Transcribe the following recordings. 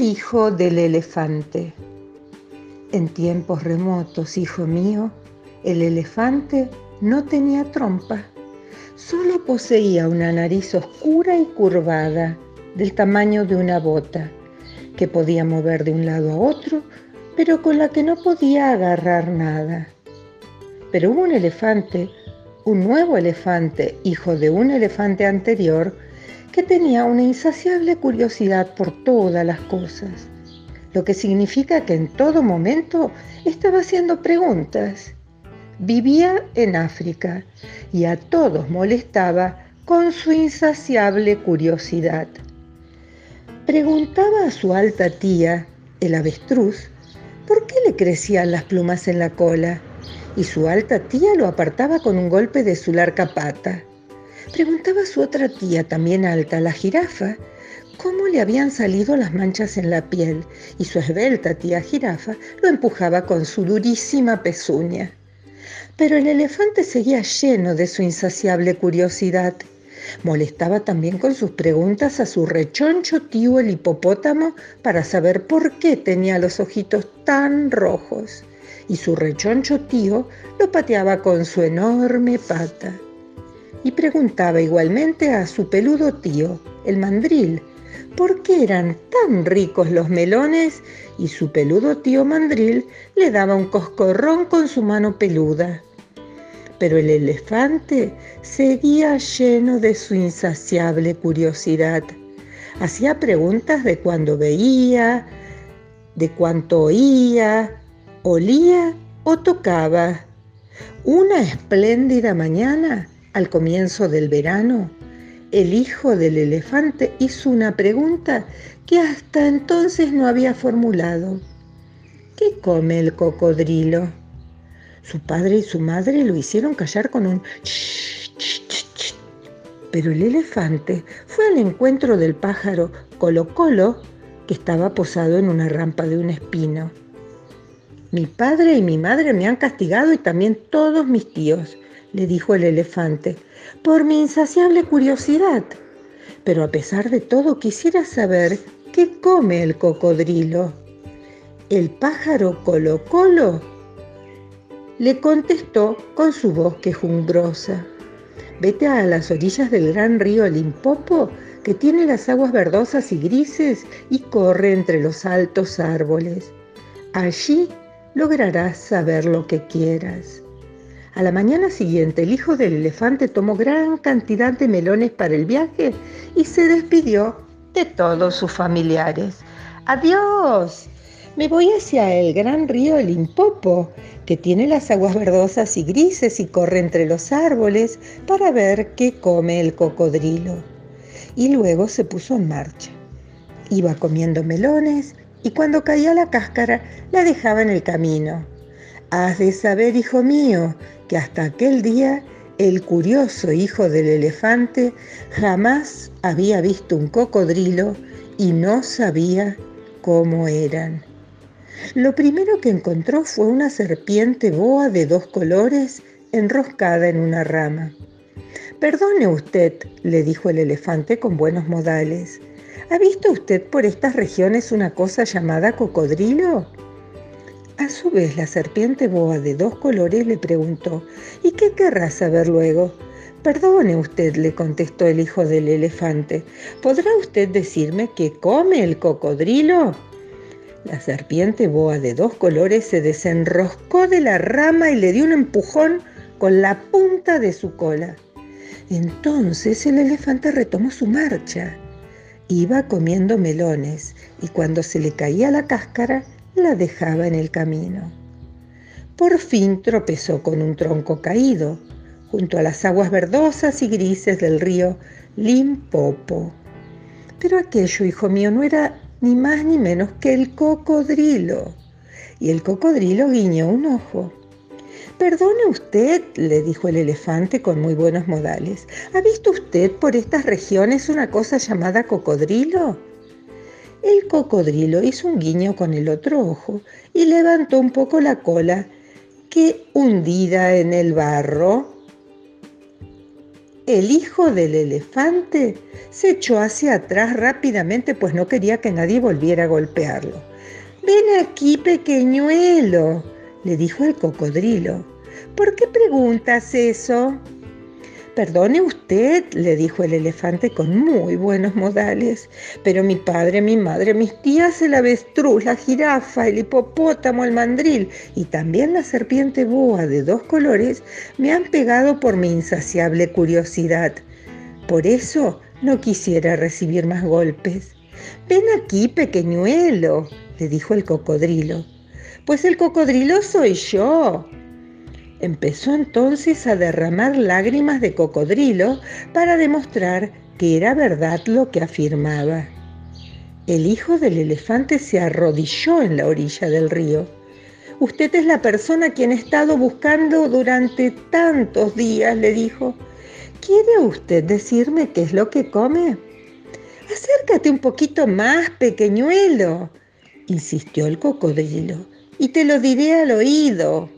Hijo del elefante. En tiempos remotos, hijo mío, el elefante no tenía trompa, solo poseía una nariz oscura y curvada, del tamaño de una bota, que podía mover de un lado a otro, pero con la que no podía agarrar nada. Pero un elefante, un nuevo elefante, hijo de un elefante anterior, que tenía una insaciable curiosidad por todas las cosas, lo que significa que en todo momento estaba haciendo preguntas. Vivía en África y a todos molestaba con su insaciable curiosidad. Preguntaba a su alta tía, el avestruz, por qué le crecían las plumas en la cola, y su alta tía lo apartaba con un golpe de su larga pata. Preguntaba a su otra tía, también alta, la jirafa, cómo le habían salido las manchas en la piel, y su esbelta tía jirafa lo empujaba con su durísima pezuña. Pero el elefante seguía lleno de su insaciable curiosidad. Molestaba también con sus preguntas a su rechoncho tío el hipopótamo para saber por qué tenía los ojitos tan rojos. Y su rechoncho tío lo pateaba con su enorme pata y preguntaba igualmente a su peludo tío, el mandril, por qué eran tan ricos los melones y su peludo tío mandril le daba un coscorrón con su mano peluda. Pero el elefante seguía lleno de su insaciable curiosidad. Hacía preguntas de cuándo veía, de cuánto oía, olía o tocaba. Una espléndida mañana al comienzo del verano, el hijo del elefante hizo una pregunta que hasta entonces no había formulado. ¿Qué come el cocodrilo? Su padre y su madre lo hicieron callar con un ch, ch, ch, Pero el elefante fue al encuentro del pájaro Colo Colo que estaba posado en una rampa de un espino. Mi padre y mi madre me han castigado y también todos mis tíos le dijo el elefante, por mi insaciable curiosidad. Pero a pesar de todo quisiera saber qué come el cocodrilo. El pájaro Colo Colo le contestó con su voz quejumbrosa. Vete a las orillas del gran río Limpopo, que tiene las aguas verdosas y grises y corre entre los altos árboles. Allí lograrás saber lo que quieras. A la mañana siguiente, el hijo del elefante tomó gran cantidad de melones para el viaje y se despidió de todos sus familiares. ¡Adiós! Me voy hacia el gran río Limpopo, que tiene las aguas verdosas y grises y corre entre los árboles para ver qué come el cocodrilo. Y luego se puso en marcha. Iba comiendo melones y cuando caía la cáscara la dejaba en el camino. Has de saber, hijo mío, que hasta aquel día el curioso hijo del elefante jamás había visto un cocodrilo y no sabía cómo eran. Lo primero que encontró fue una serpiente boa de dos colores enroscada en una rama. Perdone usted, le dijo el elefante con buenos modales. ¿Ha visto usted por estas regiones una cosa llamada cocodrilo? A su vez, la serpiente boa de dos colores le preguntó, ¿y qué querrá saber luego? Perdone usted, le contestó el hijo del elefante, ¿podrá usted decirme qué come el cocodrilo? La serpiente boa de dos colores se desenroscó de la rama y le dio un empujón con la punta de su cola. Entonces el elefante retomó su marcha. Iba comiendo melones y cuando se le caía la cáscara, la dejaba en el camino. Por fin tropezó con un tronco caído, junto a las aguas verdosas y grises del río Limpopo. Pero aquello, hijo mío, no era ni más ni menos que el cocodrilo. Y el cocodrilo guiñó un ojo. Perdone usted, le dijo el elefante con muy buenos modales. ¿Ha visto usted por estas regiones una cosa llamada cocodrilo? El cocodrilo hizo un guiño con el otro ojo y levantó un poco la cola que hundida en el barro El hijo del elefante se echó hacia atrás rápidamente, pues no quería que nadie volviera a golpearlo. Ven aquí, pequeñuelo, le dijo el cocodrilo. ¿Por qué preguntas eso? Perdone usted, le dijo el elefante con muy buenos modales, pero mi padre, mi madre, mis tías, el avestruz, la jirafa, el hipopótamo, el mandril y también la serpiente boa de dos colores me han pegado por mi insaciable curiosidad. Por eso no quisiera recibir más golpes. Ven aquí, pequeñuelo, le dijo el cocodrilo. Pues el cocodrilo soy yo, Empezó entonces a derramar lágrimas de cocodrilo para demostrar que era verdad lo que afirmaba. El hijo del elefante se arrodilló en la orilla del río. Usted es la persona a quien he estado buscando durante tantos días, le dijo. ¿Quiere usted decirme qué es lo que come? Acércate un poquito más, pequeñuelo, insistió el cocodrilo, y te lo diré al oído.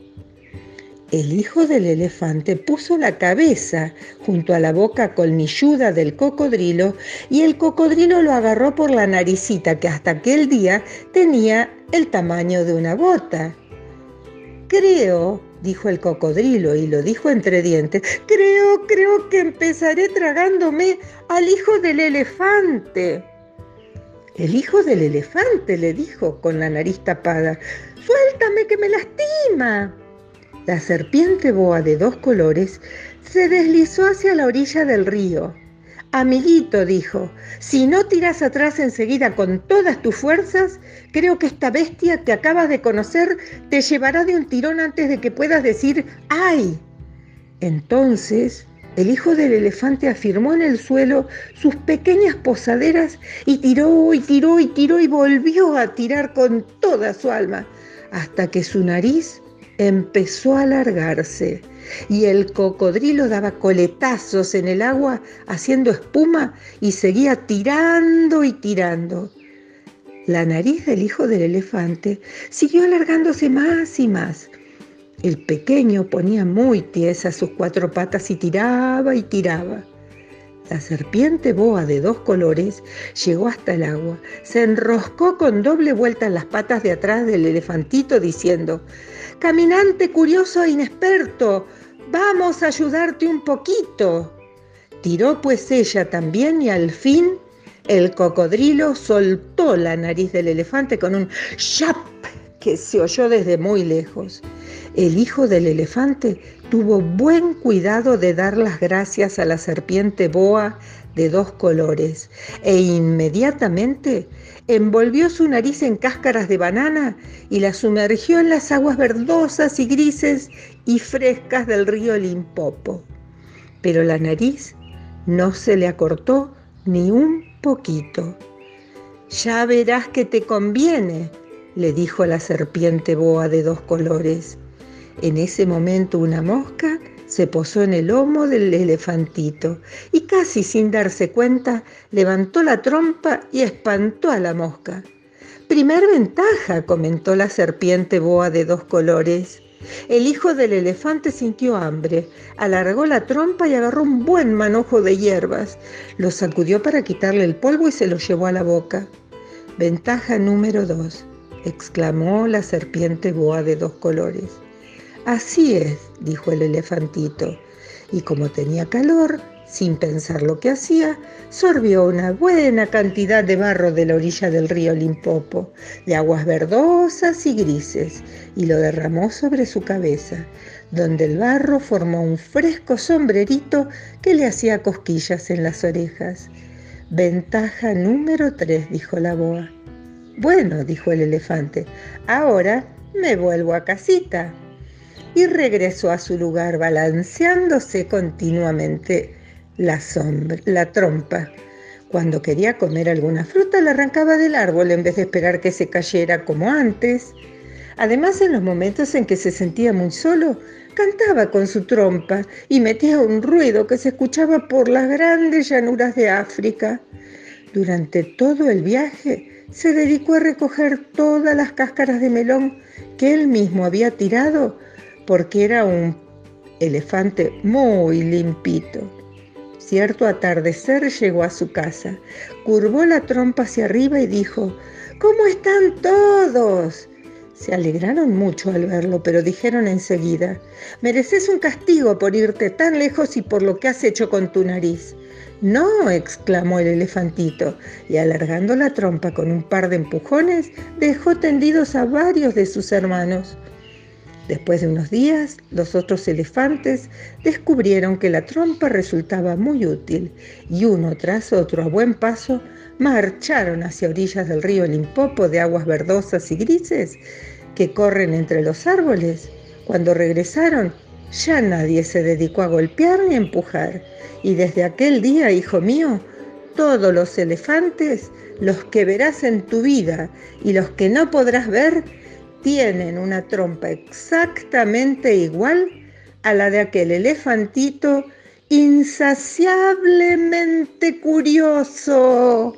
El hijo del elefante puso la cabeza junto a la boca colmilluda del cocodrilo y el cocodrilo lo agarró por la naricita que hasta aquel día tenía el tamaño de una bota. Creo, dijo el cocodrilo y lo dijo entre dientes, creo, creo que empezaré tragándome al hijo del elefante. El hijo del elefante, le dijo con la nariz tapada, suéltame que me lastima. La serpiente boa de dos colores se deslizó hacia la orilla del río. Amiguito, dijo, si no tiras atrás enseguida con todas tus fuerzas, creo que esta bestia que acabas de conocer te llevará de un tirón antes de que puedas decir ¡ay! Entonces, el hijo del elefante afirmó en el suelo sus pequeñas posaderas y tiró y tiró y tiró y volvió a tirar con toda su alma, hasta que su nariz empezó a alargarse y el cocodrilo daba coletazos en el agua haciendo espuma y seguía tirando y tirando. La nariz del hijo del elefante siguió alargándose más y más. El pequeño ponía muy tiesas sus cuatro patas y tiraba y tiraba. La serpiente boa de dos colores llegó hasta el agua, se enroscó con doble vuelta en las patas de atrás del elefantito diciendo, Caminante curioso e inexperto, vamos a ayudarte un poquito. Tiró pues ella también y al fin el cocodrilo soltó la nariz del elefante con un ¡shap! que se oyó desde muy lejos. El hijo del elefante tuvo buen cuidado de dar las gracias a la serpiente boa de dos colores e inmediatamente envolvió su nariz en cáscaras de banana y la sumergió en las aguas verdosas y grises y frescas del río Limpopo. Pero la nariz no se le acortó ni un poquito. Ya verás que te conviene, le dijo la serpiente boa de dos colores. En ese momento una mosca se posó en el lomo del elefantito y casi sin darse cuenta levantó la trompa y espantó a la mosca. Primer ventaja, comentó la serpiente boa de dos colores. El hijo del elefante sintió hambre, alargó la trompa y agarró un buen manojo de hierbas. Lo sacudió para quitarle el polvo y se lo llevó a la boca. Ventaja número dos, exclamó la serpiente boa de dos colores. Así es, dijo el elefantito, y como tenía calor, sin pensar lo que hacía, sorbió una buena cantidad de barro de la orilla del río Limpopo, de aguas verdosas y grises, y lo derramó sobre su cabeza, donde el barro formó un fresco sombrerito que le hacía cosquillas en las orejas. Ventaja número tres, dijo la boa. Bueno, dijo el elefante, ahora me vuelvo a casita y regresó a su lugar balanceándose continuamente la, sombra, la trompa. Cuando quería comer alguna fruta la arrancaba del árbol en vez de esperar que se cayera como antes. Además, en los momentos en que se sentía muy solo, cantaba con su trompa y metía un ruido que se escuchaba por las grandes llanuras de África. Durante todo el viaje se dedicó a recoger todas las cáscaras de melón que él mismo había tirado porque era un elefante muy limpito. Cierto atardecer llegó a su casa, curvó la trompa hacia arriba y dijo, ¿Cómo están todos? Se alegraron mucho al verlo, pero dijeron enseguida, mereces un castigo por irte tan lejos y por lo que has hecho con tu nariz. No, exclamó el elefantito, y alargando la trompa con un par de empujones, dejó tendidos a varios de sus hermanos. Después de unos días, los otros elefantes descubrieron que la trompa resultaba muy útil y uno tras otro a buen paso marcharon hacia orillas del río Limpopo de aguas verdosas y grises que corren entre los árboles. Cuando regresaron, ya nadie se dedicó a golpear ni a empujar. Y desde aquel día, hijo mío, todos los elefantes, los que verás en tu vida y los que no podrás ver, tienen una trompa exactamente igual a la de aquel elefantito insaciablemente curioso.